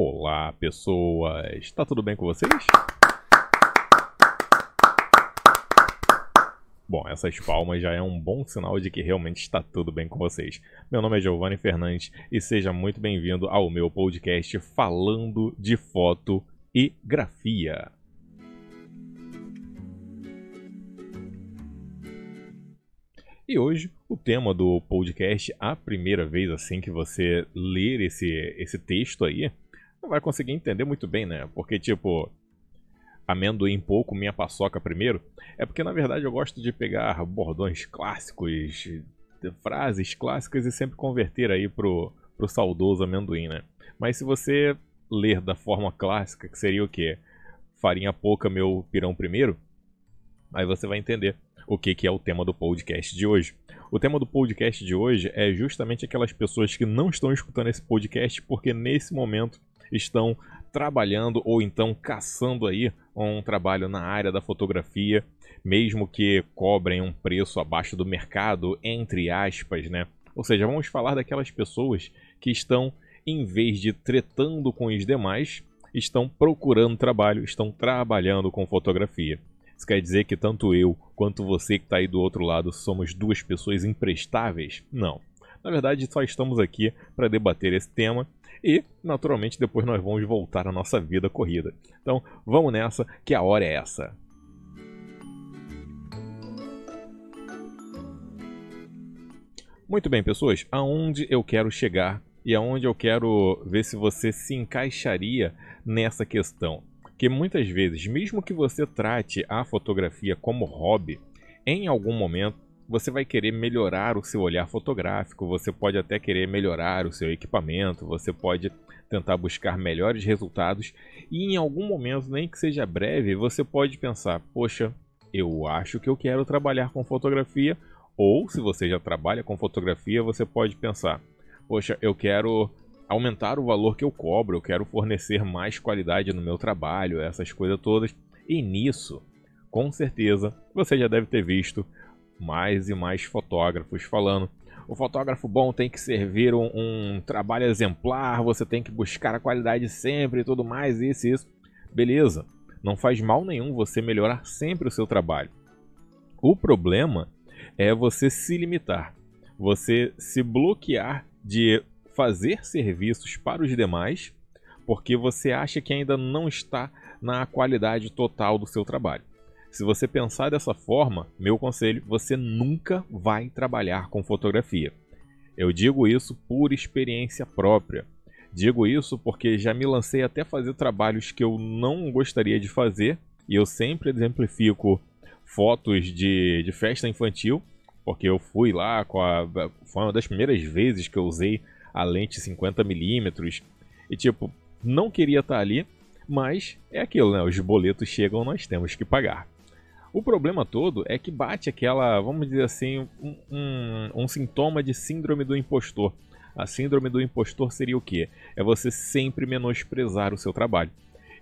Olá, pessoas! Está tudo bem com vocês? Bom, essas palmas já é um bom sinal de que realmente está tudo bem com vocês. Meu nome é Giovanni Fernandes e seja muito bem-vindo ao meu podcast falando de foto e grafia. E hoje o tema do podcast, a primeira vez assim que você ler esse, esse texto aí, não vai conseguir entender muito bem, né? Porque, tipo, amendoim pouco, minha paçoca primeiro. É porque, na verdade, eu gosto de pegar bordões clássicos, frases clássicas e sempre converter aí pro, pro saudoso amendoim, né? Mas se você ler da forma clássica, que seria o quê? Farinha pouca, meu pirão primeiro, aí você vai entender o que, que é o tema do podcast de hoje. O tema do podcast de hoje é justamente aquelas pessoas que não estão escutando esse podcast porque nesse momento estão trabalhando ou então caçando aí um trabalho na área da fotografia, mesmo que cobrem um preço abaixo do mercado, entre aspas, né? Ou seja, vamos falar daquelas pessoas que estão, em vez de tretando com os demais, estão procurando trabalho, estão trabalhando com fotografia. Isso quer dizer que tanto eu quanto você que está aí do outro lado somos duas pessoas imprestáveis? Não. Na verdade, só estamos aqui para debater esse tema e, naturalmente, depois nós vamos voltar à nossa vida corrida. Então, vamos nessa, que a hora é essa. Muito bem, pessoas, aonde eu quero chegar e aonde eu quero ver se você se encaixaria nessa questão. Que muitas vezes, mesmo que você trate a fotografia como hobby, em algum momento você vai querer melhorar o seu olhar fotográfico, você pode até querer melhorar o seu equipamento, você pode tentar buscar melhores resultados e em algum momento, nem que seja breve, você pode pensar: poxa, eu acho que eu quero trabalhar com fotografia. Ou se você já trabalha com fotografia, você pode pensar: poxa, eu quero aumentar o valor que eu cobro, eu quero fornecer mais qualidade no meu trabalho, essas coisas todas. E nisso, com certeza, você já deve ter visto mais e mais fotógrafos falando. O fotógrafo bom tem que servir um, um trabalho exemplar, você tem que buscar a qualidade sempre e tudo mais, isso e isso. Beleza, não faz mal nenhum você melhorar sempre o seu trabalho. O problema é você se limitar, você se bloquear de fazer serviços para os demais porque você acha que ainda não está na qualidade total do seu trabalho. Se você pensar dessa forma, meu conselho, você nunca vai trabalhar com fotografia. Eu digo isso por experiência própria. Digo isso porque já me lancei até fazer trabalhos que eu não gostaria de fazer e eu sempre exemplifico fotos de, de festa infantil, porque eu fui lá com a. Foi uma das primeiras vezes que eu usei a lente 50mm. E tipo, não queria estar ali, mas é aquilo, né? Os boletos chegam, nós temos que pagar. O problema todo é que bate aquela, vamos dizer assim, um, um, um, sintoma de síndrome do impostor. A síndrome do impostor seria o quê? É você sempre menosprezar o seu trabalho.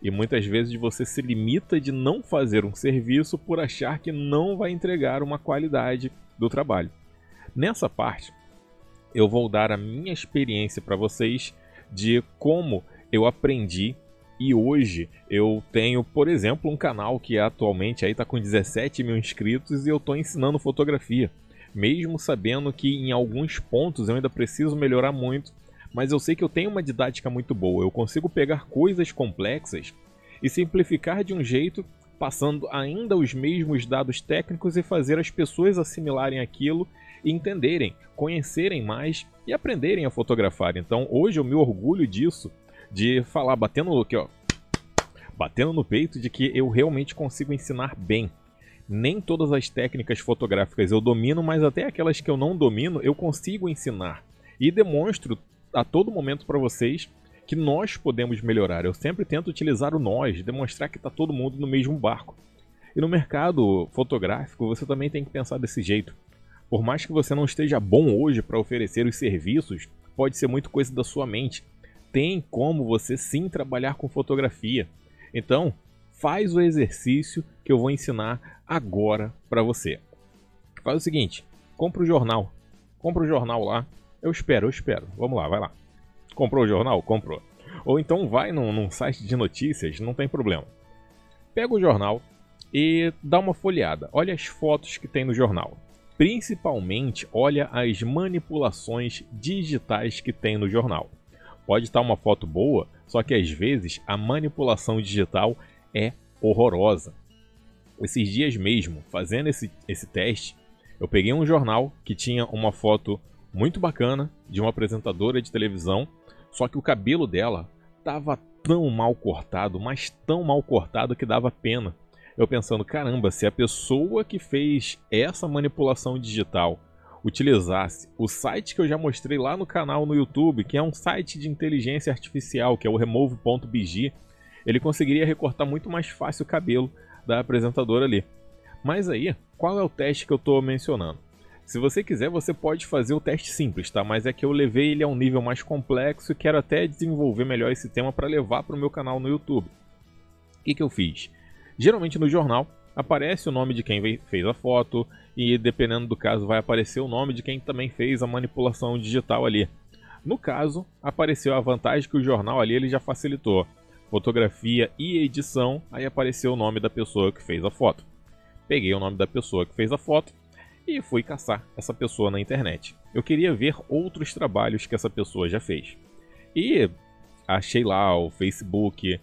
E muitas vezes você se limita de não fazer um serviço por achar que não vai entregar uma qualidade do trabalho. Nessa parte, eu vou dar a minha experiência para vocês de como eu aprendi e hoje eu tenho, por exemplo, um canal que atualmente aí está com 17 mil inscritos e eu estou ensinando fotografia. Mesmo sabendo que em alguns pontos eu ainda preciso melhorar muito, mas eu sei que eu tenho uma didática muito boa. Eu consigo pegar coisas complexas e simplificar de um jeito, passando ainda os mesmos dados técnicos e fazer as pessoas assimilarem aquilo entenderem, conhecerem mais e aprenderem a fotografar. Então hoje eu me orgulho disso, de falar, batendo aqui, ó, batendo no peito de que eu realmente consigo ensinar bem. Nem todas as técnicas fotográficas eu domino, mas até aquelas que eu não domino eu consigo ensinar. E demonstro a todo momento para vocês que nós podemos melhorar. Eu sempre tento utilizar o nós, demonstrar que está todo mundo no mesmo barco. E no mercado fotográfico você também tem que pensar desse jeito. Por mais que você não esteja bom hoje para oferecer os serviços, pode ser muito coisa da sua mente. Tem como você sim trabalhar com fotografia. Então, faz o exercício que eu vou ensinar agora para você. Faz o seguinte, compra o jornal. Compra o jornal lá. Eu espero, eu espero. Vamos lá, vai lá. Comprou o jornal? Comprou. Ou então vai num, num site de notícias, não tem problema. Pega o jornal e dá uma folheada. Olha as fotos que tem no jornal. Principalmente, olha as manipulações digitais que tem no jornal. Pode estar uma foto boa, só que às vezes a manipulação digital é horrorosa. Esses dias mesmo, fazendo esse, esse teste, eu peguei um jornal que tinha uma foto muito bacana de uma apresentadora de televisão, só que o cabelo dela estava tão mal cortado, mas tão mal cortado que dava pena. Eu pensando, caramba, se a pessoa que fez essa manipulação digital utilizasse o site que eu já mostrei lá no canal no YouTube, que é um site de inteligência artificial, que é o remove.bg, ele conseguiria recortar muito mais fácil o cabelo da apresentadora ali. Mas aí, qual é o teste que eu estou mencionando? Se você quiser, você pode fazer o teste simples, tá? Mas é que eu levei ele a um nível mais complexo e quero até desenvolver melhor esse tema para levar para o meu canal no YouTube. O que, que eu fiz? Geralmente no jornal aparece o nome de quem fez a foto e dependendo do caso vai aparecer o nome de quem também fez a manipulação digital ali. No caso, apareceu a vantagem que o jornal ali ele já facilitou. Fotografia e edição, aí apareceu o nome da pessoa que fez a foto. Peguei o nome da pessoa que fez a foto e fui caçar essa pessoa na internet. Eu queria ver outros trabalhos que essa pessoa já fez. E achei lá o Facebook,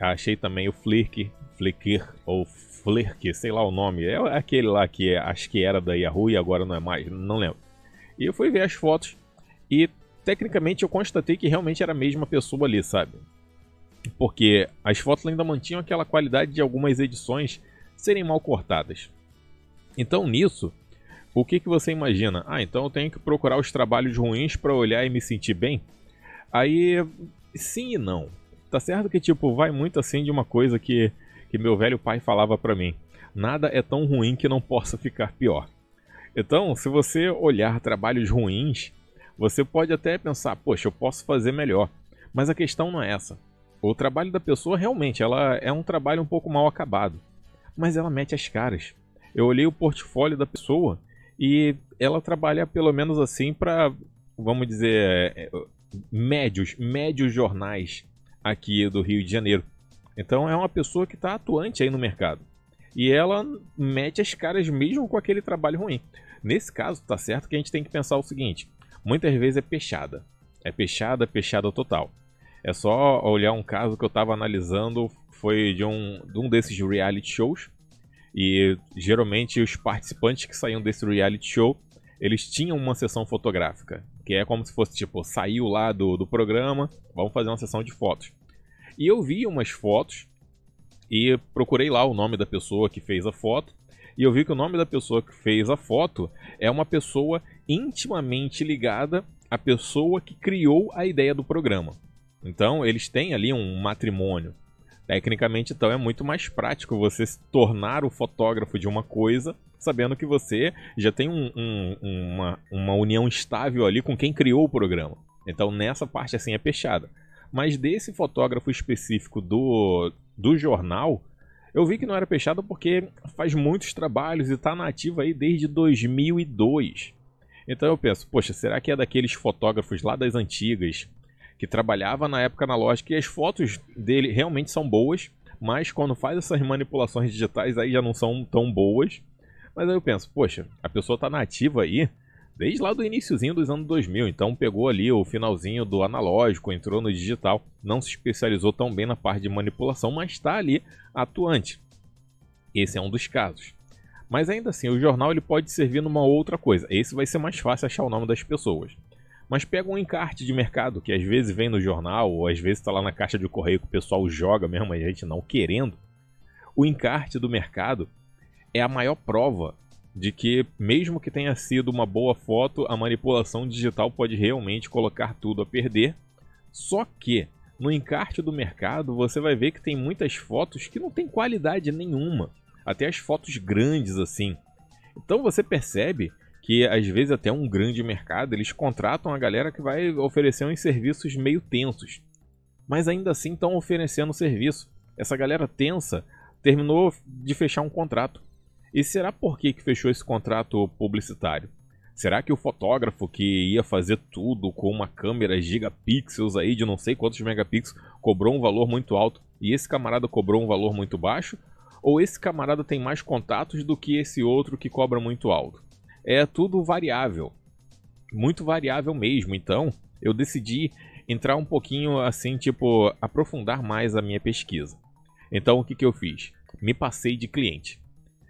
achei também o Flickr, Flickr ou Flickr, sei lá o nome. É aquele lá que é, acho que era da Yahoo e agora não é mais, não lembro. E eu fui ver as fotos e tecnicamente eu constatei que realmente era a mesma pessoa ali, sabe? Porque as fotos ainda mantinham aquela qualidade de algumas edições serem mal cortadas. Então nisso, o que, que você imagina? Ah, então eu tenho que procurar os trabalhos ruins para olhar e me sentir bem? Aí, sim e não. Tá certo que tipo vai muito assim de uma coisa que que meu velho pai falava para mim: nada é tão ruim que não possa ficar pior. Então, se você olhar trabalhos ruins, você pode até pensar, poxa, eu posso fazer melhor. Mas a questão não é essa. O trabalho da pessoa realmente ela é um trabalho um pouco mal acabado, mas ela mete as caras. Eu olhei o portfólio da pessoa e ela trabalha pelo menos assim para, vamos dizer, é, médios, médios jornais aqui do Rio de Janeiro. Então é uma pessoa que está atuante aí no mercado. E ela mete as caras mesmo com aquele trabalho ruim. Nesse caso, tá certo que a gente tem que pensar o seguinte: muitas vezes é peixada. É peixada, peixada total. É só olhar um caso que eu estava analisando, foi de um, de um desses reality shows. E geralmente os participantes que saíam desse reality show, eles tinham uma sessão fotográfica. Que é como se fosse tipo, saiu lá do, do programa, vamos fazer uma sessão de fotos. E eu vi umas fotos e procurei lá o nome da pessoa que fez a foto. E eu vi que o nome da pessoa que fez a foto é uma pessoa intimamente ligada à pessoa que criou a ideia do programa. Então, eles têm ali um matrimônio. Tecnicamente, então, é muito mais prático você se tornar o fotógrafo de uma coisa, sabendo que você já tem um, um, uma, uma união estável ali com quem criou o programa. Então, nessa parte, assim, é fechada. Mas desse fotógrafo específico do, do jornal, eu vi que não era fechado porque faz muitos trabalhos e está nativo aí desde 2002. Então eu penso, poxa, será que é daqueles fotógrafos lá das antigas que trabalhava na época analógica e as fotos dele realmente são boas, mas quando faz essas manipulações digitais aí já não são tão boas. Mas aí eu penso, poxa, a pessoa está nativa aí desde lá do iníciozinho dos anos 2000. Então pegou ali o finalzinho do analógico, entrou no digital, não se especializou tão bem na parte de manipulação, mas está ali atuante. Esse é um dos casos. Mas ainda assim, o jornal ele pode servir numa outra coisa. Esse vai ser mais fácil achar o nome das pessoas. Mas pega um encarte de mercado que às vezes vem no jornal, ou às vezes está lá na caixa de correio que o pessoal joga mesmo, a gente não querendo. O encarte do mercado é a maior prova de que, mesmo que tenha sido uma boa foto, a manipulação digital pode realmente colocar tudo a perder. Só que, no encarte do mercado, você vai ver que tem muitas fotos que não tem qualidade nenhuma. Até as fotos grandes assim. Então você percebe que às vezes até um grande mercado eles contratam a galera que vai oferecer uns serviços meio tensos. Mas ainda assim estão oferecendo serviço. Essa galera tensa terminou de fechar um contrato. E será por que, que fechou esse contrato publicitário? Será que o fotógrafo que ia fazer tudo com uma câmera gigapixels aí de não sei quantos megapixels cobrou um valor muito alto e esse camarada cobrou um valor muito baixo? Ou esse camarada tem mais contatos do que esse outro que cobra muito alto? É tudo variável. Muito variável mesmo. Então, eu decidi entrar um pouquinho assim, tipo, aprofundar mais a minha pesquisa. Então, o que, que eu fiz? Me passei de cliente.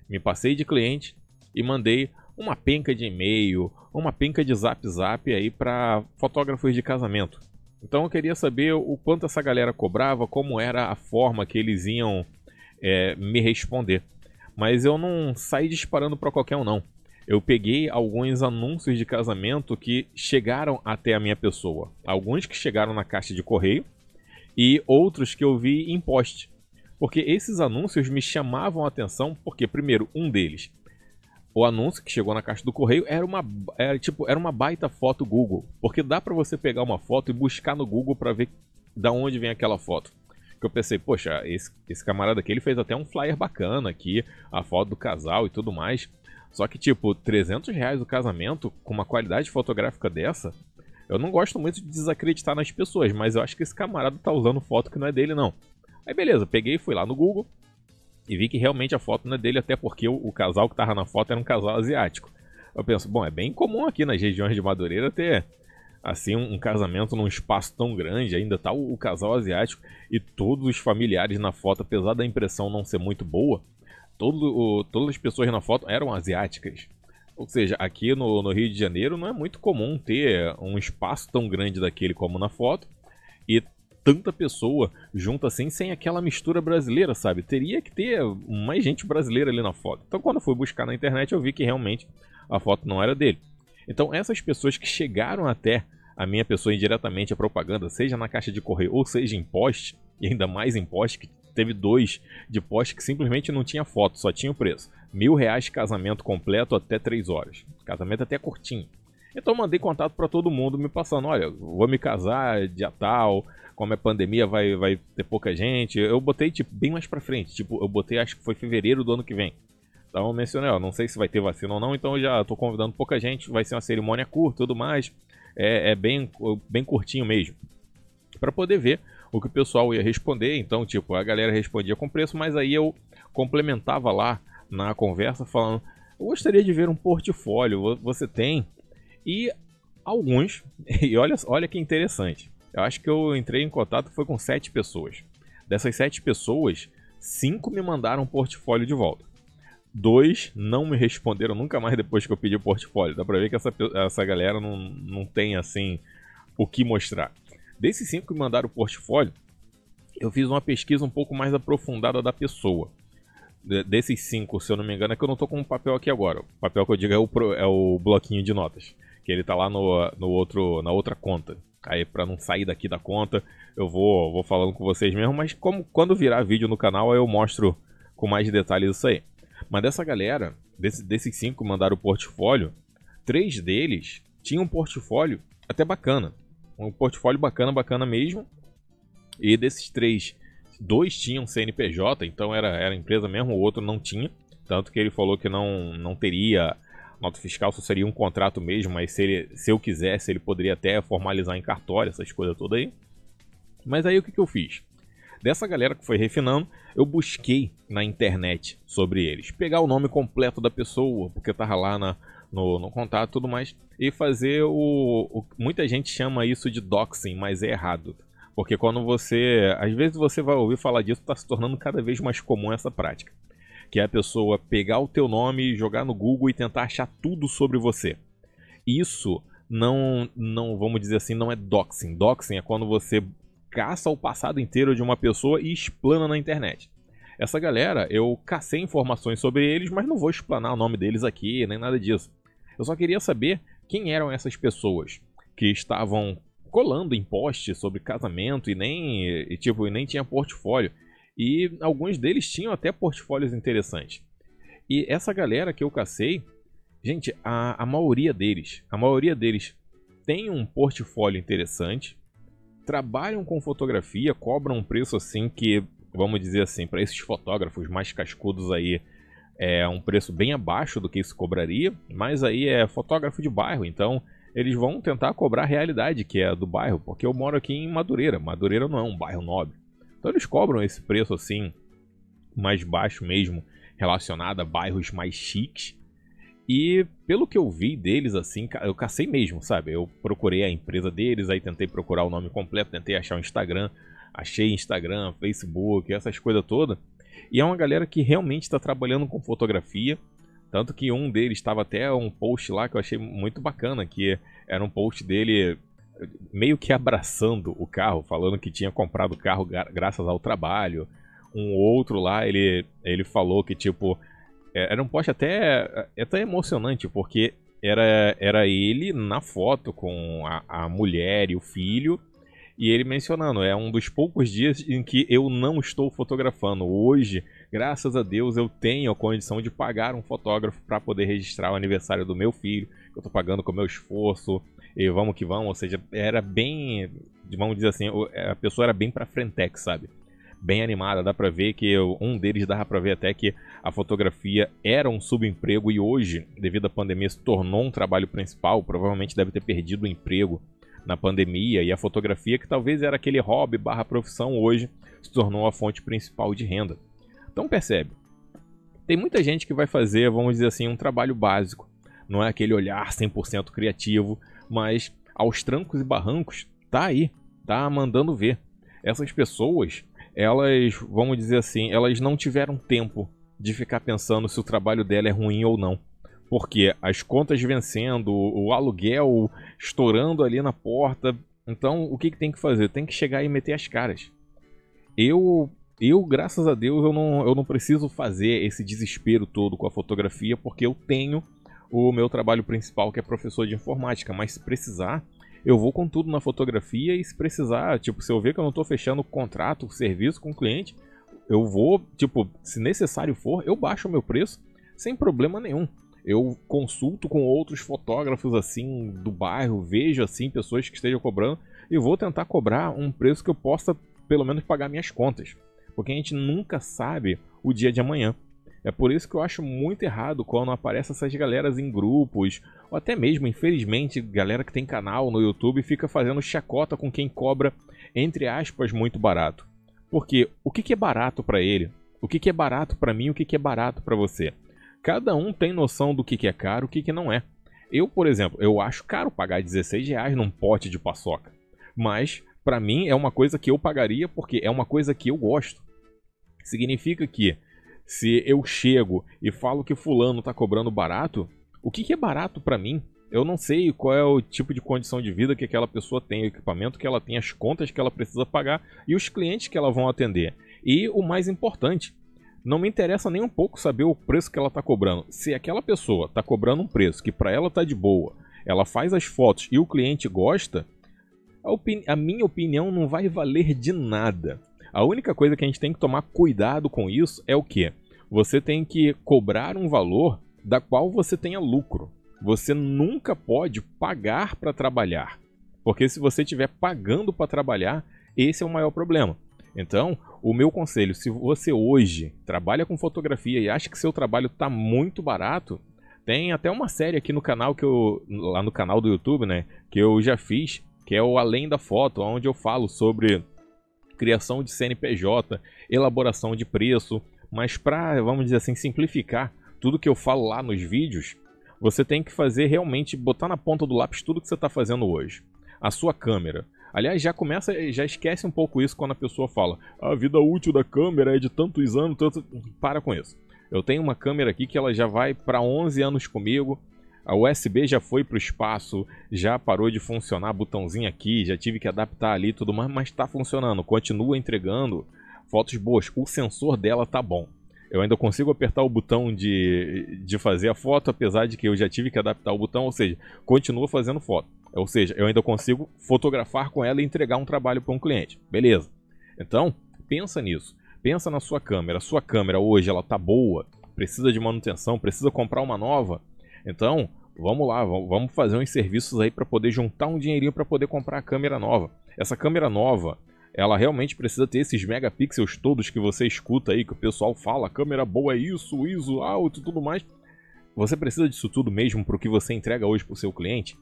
Me passei de cliente e mandei uma penca de e-mail, uma penca de zap zap aí para fotógrafos de casamento. Então eu queria saber o quanto essa galera cobrava, como era a forma que eles iam é, me responder. Mas eu não saí disparando para qualquer um, não. Eu peguei alguns anúncios de casamento que chegaram até a minha pessoa. Alguns que chegaram na caixa de correio e outros que eu vi em post. Porque esses anúncios me chamavam a atenção, porque, primeiro, um deles o anúncio que chegou na caixa do correio era uma, era, tipo, era uma baita foto Google. Porque dá para você pegar uma foto e buscar no Google para ver da onde vem aquela foto. Que eu pensei, poxa, esse, esse camarada aqui ele fez até um flyer bacana aqui, a foto do casal e tudo mais. Só que, tipo, 300 reais o casamento com uma qualidade fotográfica dessa, eu não gosto muito de desacreditar nas pessoas, mas eu acho que esse camarada tá usando foto que não é dele, não. Aí beleza, peguei, fui lá no Google, e vi que realmente a foto não é dele, até porque o, o casal que tava na foto era um casal asiático. Eu penso, bom, é bem comum aqui nas regiões de Madureira ter assim um, um casamento num espaço tão grande, ainda tá o, o, casal asiático e todos os familiares na foto, apesar da impressão não ser muito boa, todo, o, todas as pessoas na foto eram asiáticas. Ou seja, aqui no, no Rio de Janeiro não é muito comum ter um espaço tão grande daquele como na foto e tanta pessoa junto assim, sem aquela mistura brasileira, sabe? Teria que ter mais gente brasileira ali na foto. Então, quando eu fui buscar na internet, eu vi que realmente a foto não era dele. Então, essas pessoas que chegaram até a minha pessoa indiretamente a propaganda, seja na caixa de correio ou seja em poste, e ainda mais em poste, que teve dois de poste que simplesmente não tinha foto, só tinha o preço. Mil reais casamento completo até três horas. Casamento até curtinho. Então mandei contato para todo mundo me passando, olha, vou me casar dia tal, como é pandemia, vai, vai ter pouca gente. Eu botei, tipo, bem mais pra frente. Tipo, eu botei, acho que foi fevereiro do ano que vem. Então eu mencionei, ó, não sei se vai ter vacina ou não, então eu já tô convidando pouca gente. Vai ser uma cerimônia curta tudo mais. É, é bem, bem curtinho mesmo. para poder ver o que o pessoal ia responder. Então, tipo, a galera respondia com preço, mas aí eu complementava lá na conversa falando: Eu gostaria de ver um portfólio, você tem? E alguns, e olha, olha que interessante. Eu acho que eu entrei em contato foi com sete pessoas. Dessas sete pessoas, cinco me mandaram um portfólio de volta. Dois não me responderam nunca mais depois que eu pedi o portfólio. Dá pra ver que essa, essa galera não, não tem, assim, o que mostrar. Desses cinco que mandaram o portfólio, eu fiz uma pesquisa um pouco mais aprofundada da pessoa. Desses cinco, se eu não me engano, é que eu não tô com um papel aqui agora. O papel que eu digo é o, é o bloquinho de notas. Que ele tá lá no, no outro, na outra conta. Aí para não sair daqui da conta, eu vou, vou falando com vocês mesmo, mas como quando virar vídeo no canal, eu mostro com mais detalhes isso aí. Mas dessa galera, desse, desses cinco que mandaram o portfólio, três deles tinham um portfólio até bacana. Um portfólio bacana, bacana mesmo. E desses três, dois tinham CNPJ, então era, era empresa mesmo, o outro não tinha. Tanto que ele falou que não, não teria nota fiscal só seria um contrato mesmo, mas se, ele, se eu quisesse, ele poderia até formalizar em cartório, essas coisas todas aí. Mas aí o que, que eu fiz? Dessa galera que foi refinando, eu busquei na internet sobre eles. Pegar o nome completo da pessoa, porque tava lá na, no, no contato e tudo mais, e fazer o, o. Muita gente chama isso de doxing, mas é errado. Porque quando você. Às vezes você vai ouvir falar disso, está se tornando cada vez mais comum essa prática que é a pessoa pegar o teu nome, jogar no Google e tentar achar tudo sobre você. Isso não, não vamos dizer assim, não é doxing. Doxing é quando você caça o passado inteiro de uma pessoa e explana na internet. Essa galera, eu cacei informações sobre eles, mas não vou explanar o nome deles aqui, nem nada disso. Eu só queria saber quem eram essas pessoas que estavam colando em posts sobre casamento e nem, e, tipo, e nem tinha portfólio. E alguns deles tinham até portfólios interessantes. E essa galera que eu cacei, gente, a, a maioria deles, a maioria deles tem um portfólio interessante, trabalham com fotografia, cobram um preço assim que, vamos dizer assim, para esses fotógrafos mais cascudos aí, é um preço bem abaixo do que isso cobraria, mas aí é fotógrafo de bairro, então eles vão tentar cobrar a realidade que é a do bairro, porque eu moro aqui em Madureira. Madureira não é um bairro nobre. Então eles cobram esse preço assim, mais baixo mesmo, relacionado a bairros mais chiques. E pelo que eu vi deles, assim, eu cacei mesmo, sabe? Eu procurei a empresa deles, aí tentei procurar o nome completo, tentei achar o Instagram, achei Instagram, Facebook, essas coisas todas. E é uma galera que realmente está trabalhando com fotografia. Tanto que um deles estava até um post lá que eu achei muito bacana, que era um post dele meio que abraçando o carro, falando que tinha comprado o carro graças ao trabalho. Um outro lá, ele, ele falou que, tipo, é, era um post até, até emocionante, porque era, era ele na foto com a, a mulher e o filho, e ele mencionando, é um dos poucos dias em que eu não estou fotografando. Hoje, graças a Deus, eu tenho a condição de pagar um fotógrafo para poder registrar o aniversário do meu filho, eu estou pagando com o meu esforço, e vamos que vamos. Ou seja, era bem, vamos dizer assim, a pessoa era bem para frentex, sabe? Bem animada, dá pra ver que um deles dava pra ver até que a fotografia era um subemprego e hoje, devido à pandemia, se tornou um trabalho principal. Provavelmente deve ter perdido o emprego na pandemia e a fotografia, que talvez era aquele hobby barra profissão, hoje se tornou a fonte principal de renda. Então percebe, tem muita gente que vai fazer, vamos dizer assim, um trabalho básico. Não é aquele olhar 100% criativo, mas aos trancos e barrancos, tá aí, tá mandando ver. Essas pessoas, elas, vamos dizer assim, elas não tiveram tempo de ficar pensando se o trabalho dela é ruim ou não. Porque as contas vencendo, o aluguel estourando ali na porta. Então, o que, que tem que fazer? Tem que chegar e meter as caras. Eu, eu graças a Deus, eu não, eu não preciso fazer esse desespero todo com a fotografia, porque eu tenho o meu trabalho principal, que é professor de informática. Mas se precisar, eu vou com tudo na fotografia e se precisar, tipo, se eu ver que eu não estou fechando contrato, serviço com o cliente, eu vou, tipo, se necessário for, eu baixo o meu preço sem problema nenhum eu consulto com outros fotógrafos assim do bairro, vejo assim pessoas que estejam cobrando e vou tentar cobrar um preço que eu possa pelo menos pagar minhas contas, porque a gente nunca sabe o dia de amanhã. É por isso que eu acho muito errado quando aparecem essas galeras em grupos, ou até mesmo, infelizmente, galera que tem canal no YouTube fica fazendo chacota com quem cobra, entre aspas, muito barato. Porque o que, é barato para ele? O que, é barato para mim? O que, é barato para você? Cada um tem noção do que, é caro e o que, que não é. Eu, por exemplo, eu acho caro pagar 16 reais num pote de paçoca. Mas, para mim, é uma coisa que eu pagaria porque é uma coisa que eu gosto. Significa que se eu chego e falo que fulano tá cobrando barato, o que, que é barato para mim? Eu não sei qual é o tipo de condição de vida que aquela pessoa tem, o equipamento que ela tem, as contas que ela precisa pagar e os clientes que ela vão atender. E o mais importante, não me interessa nem um pouco saber o preço que ela está cobrando. Se aquela pessoa está cobrando um preço que para ela está de boa, ela faz as fotos e o cliente gosta, a, a minha opinião não vai valer de nada. A única coisa que a gente tem que tomar cuidado com isso é o que? Você tem que cobrar um valor da qual você tenha lucro. Você nunca pode pagar para trabalhar. Porque se você estiver pagando para trabalhar, esse é o maior problema. Então, o meu conselho, se você hoje trabalha com fotografia e acha que seu trabalho está muito barato, tem até uma série aqui no canal que eu lá no canal do YouTube, né, que eu já fiz, que é o Além da Foto, onde eu falo sobre criação de CNPJ, elaboração de preço, mas para, vamos dizer assim, simplificar tudo que eu falo lá nos vídeos, você tem que fazer realmente botar na ponta do lápis tudo que você está fazendo hoje. A sua câmera, Aliás, já começa, já esquece um pouco isso quando a pessoa fala a vida útil da câmera é de tantos anos, tanto... Para com isso. Eu tenho uma câmera aqui que ela já vai para 11 anos comigo. A USB já foi para o espaço, já parou de funcionar, botãozinho aqui, já tive que adaptar ali tudo mais, mas está funcionando, continua entregando fotos boas. O sensor dela tá bom. Eu ainda consigo apertar o botão de, de fazer a foto, apesar de que eu já tive que adaptar o botão, ou seja, continua fazendo foto. Ou seja, eu ainda consigo fotografar com ela e entregar um trabalho para um cliente. Beleza. Então, pensa nisso. Pensa na sua câmera. Sua câmera hoje ela tá boa, precisa de manutenção, precisa comprar uma nova. Então, vamos lá, vamos fazer uns serviços aí para poder juntar um dinheirinho para poder comprar a câmera nova. Essa câmera nova, ela realmente precisa ter esses megapixels todos que você escuta aí, que o pessoal fala, câmera boa é isso, ISO alto e tudo mais. Você precisa disso tudo mesmo para o que você entrega hoje para o seu cliente?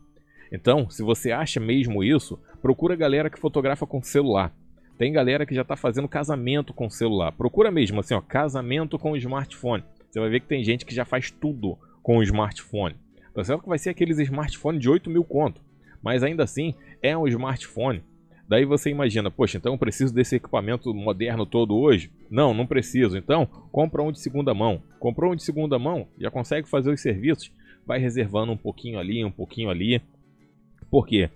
Então, se você acha mesmo isso, procura a galera que fotografa com celular. Tem galera que já está fazendo casamento com celular. Procura mesmo assim, ó, casamento com smartphone. Você vai ver que tem gente que já faz tudo com o smartphone. Tá certo que vai ser aqueles smartphones de 8 mil conto. Mas ainda assim, é um smartphone. Daí você imagina, poxa, então eu preciso desse equipamento moderno todo hoje? Não, não preciso. Então, compra um de segunda mão. Comprou um de segunda mão, já consegue fazer os serviços, vai reservando um pouquinho ali, um pouquinho ali. Por quê?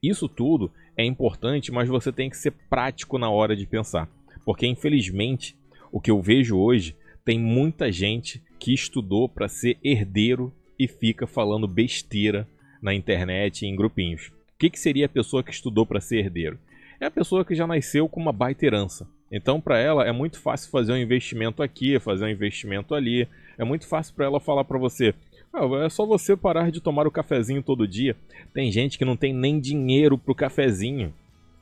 Isso tudo é importante, mas você tem que ser prático na hora de pensar. Porque infelizmente, o que eu vejo hoje tem muita gente que estudou para ser herdeiro e fica falando besteira na internet em grupinhos. O que, que seria a pessoa que estudou para ser herdeiro? É a pessoa que já nasceu com uma baita herança. Então, para ela, é muito fácil fazer um investimento aqui, fazer um investimento ali. É muito fácil para ela falar para você: ah, é só você parar de tomar o cafezinho todo dia. Tem gente que não tem nem dinheiro pro cafezinho.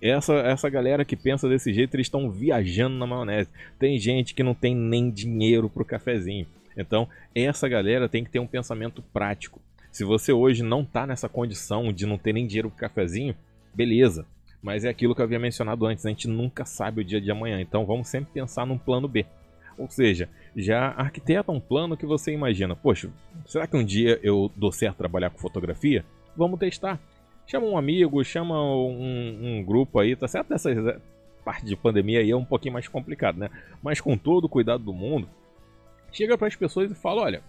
Essa, essa galera que pensa desse jeito, eles estão viajando na maionese. Tem gente que não tem nem dinheiro pro cafezinho. Então, essa galera tem que ter um pensamento prático. Se você hoje não está nessa condição de não ter nem dinheiro pro cafezinho, beleza. Mas é aquilo que eu havia mencionado antes, a gente nunca sabe o dia de amanhã. Então, vamos sempre pensar num plano B. Ou seja, já arquiteta um plano que você imagina. Poxa, será que um dia eu dou certo trabalhar com fotografia? Vamos testar. Chama um amigo, chama um, um grupo aí, tá certo? Essa parte de pandemia aí é um pouquinho mais complicado, né? Mas com todo o cuidado do mundo, chega para as pessoas e fala: olha,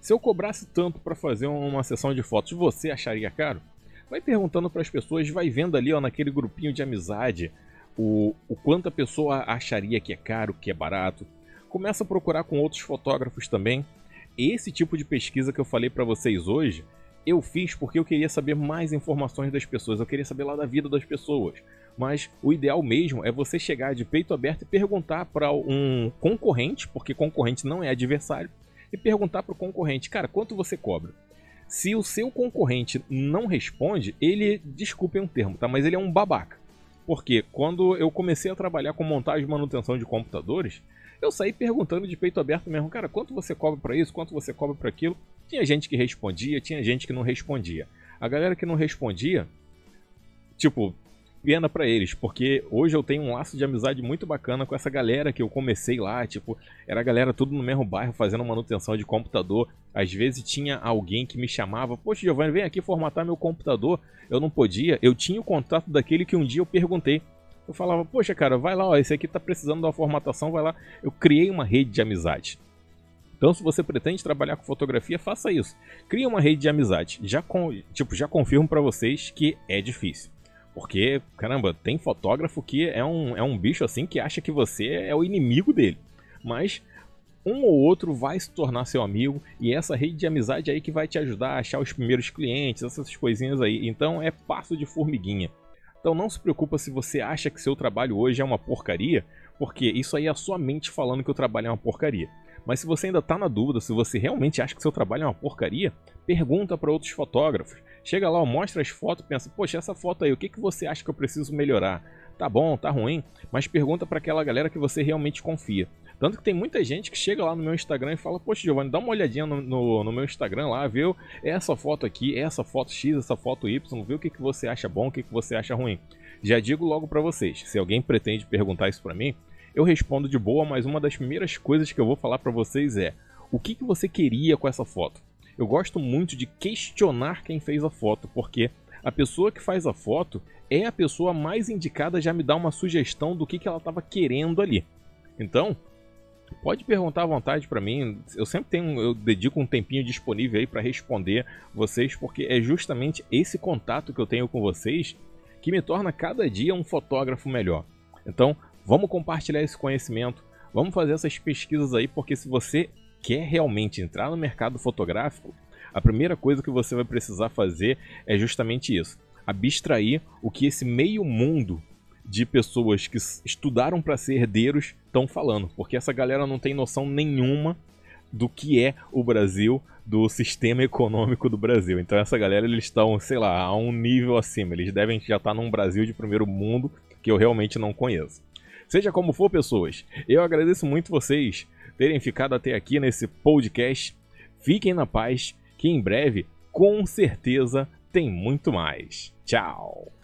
se eu cobrasse tanto para fazer uma sessão de fotos, você acharia caro? Vai perguntando para as pessoas, vai vendo ali ó, naquele grupinho de amizade o, o quanto a pessoa acharia que é caro, que é barato começa a procurar com outros fotógrafos também. Esse tipo de pesquisa que eu falei para vocês hoje, eu fiz porque eu queria saber mais informações das pessoas, eu queria saber lá da vida das pessoas. Mas o ideal mesmo é você chegar de peito aberto e perguntar para um concorrente, porque concorrente não é adversário, e perguntar para o concorrente, cara, quanto você cobra? Se o seu concorrente não responde, ele, desculpem um termo, tá? Mas ele é um babaca. Porque quando eu comecei a trabalhar com montagem e manutenção de computadores, eu saí perguntando de peito aberto mesmo, cara, quanto você cobra para isso, quanto você cobra para aquilo. Tinha gente que respondia, tinha gente que não respondia. A galera que não respondia, tipo, pena para eles, porque hoje eu tenho um laço de amizade muito bacana com essa galera que eu comecei lá, tipo, era a galera tudo no mesmo bairro fazendo manutenção de computador. Às vezes tinha alguém que me chamava, poxa, Giovanni, vem aqui formatar meu computador. Eu não podia, eu tinha o contato daquele que um dia eu perguntei, eu falava, poxa, cara, vai lá, ó, esse aqui tá precisando de uma formatação, vai lá. Eu criei uma rede de amizade. Então, se você pretende trabalhar com fotografia, faça isso. Crie uma rede de amizade. Já, com, tipo, já confirmo para vocês que é difícil. Porque, caramba, tem fotógrafo que é um, é um bicho assim que acha que você é o inimigo dele. Mas um ou outro vai se tornar seu amigo e é essa rede de amizade aí que vai te ajudar a achar os primeiros clientes, essas coisinhas aí. Então é passo de formiguinha. Então não se preocupa se você acha que seu trabalho hoje é uma porcaria, porque isso aí é a sua mente falando que o trabalho é uma porcaria. Mas se você ainda está na dúvida, se você realmente acha que seu trabalho é uma porcaria, pergunta para outros fotógrafos. Chega lá, mostra as fotos, pensa, poxa, essa foto aí, o que, que você acha que eu preciso melhorar? Tá bom, tá ruim, mas pergunta para aquela galera que você realmente confia. Tanto que tem muita gente que chega lá no meu Instagram e fala, poxa, Giovanni, dá uma olhadinha no, no, no meu Instagram lá, vê essa foto aqui, essa foto X, essa foto Y, vê o que, que você acha bom, o que, que você acha ruim. Já digo logo para vocês, se alguém pretende perguntar isso para mim, eu respondo de boa, mas uma das primeiras coisas que eu vou falar para vocês é, o que, que você queria com essa foto? Eu gosto muito de questionar quem fez a foto, porque a pessoa que faz a foto é a pessoa mais indicada já me dar uma sugestão do que, que ela estava querendo ali. Então, Pode perguntar à vontade para mim. Eu sempre tenho, eu dedico um tempinho disponível aí para responder vocês, porque é justamente esse contato que eu tenho com vocês que me torna cada dia um fotógrafo melhor. Então, vamos compartilhar esse conhecimento, vamos fazer essas pesquisas aí, porque se você quer realmente entrar no mercado fotográfico, a primeira coisa que você vai precisar fazer é justamente isso: abstrair o que esse meio mundo de pessoas que estudaram para ser herdeiros estão falando, porque essa galera não tem noção nenhuma do que é o Brasil, do sistema econômico do Brasil. Então essa galera eles estão, sei lá, a um nível acima. Eles devem já estar num Brasil de primeiro mundo, que eu realmente não conheço. Seja como for, pessoas, eu agradeço muito vocês terem ficado até aqui nesse podcast. Fiquem na paz, que em breve, com certeza, tem muito mais. Tchau!